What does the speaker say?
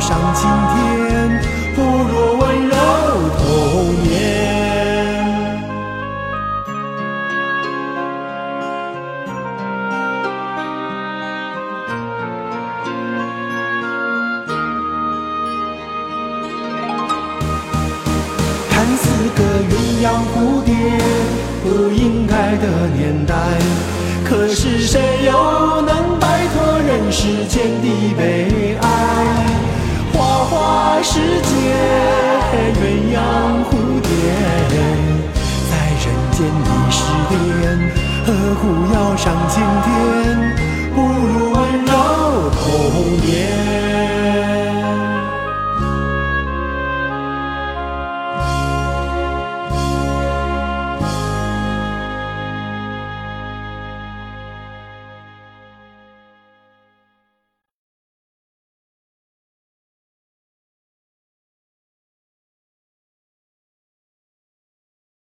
上青天？不如温柔童年。看似个鸳鸯蝴蝶，不应该的年代。可是谁又能摆脱人世间的悲哀？世界鸳鸯蝴蝶在人间已是癫何苦要上青天？不如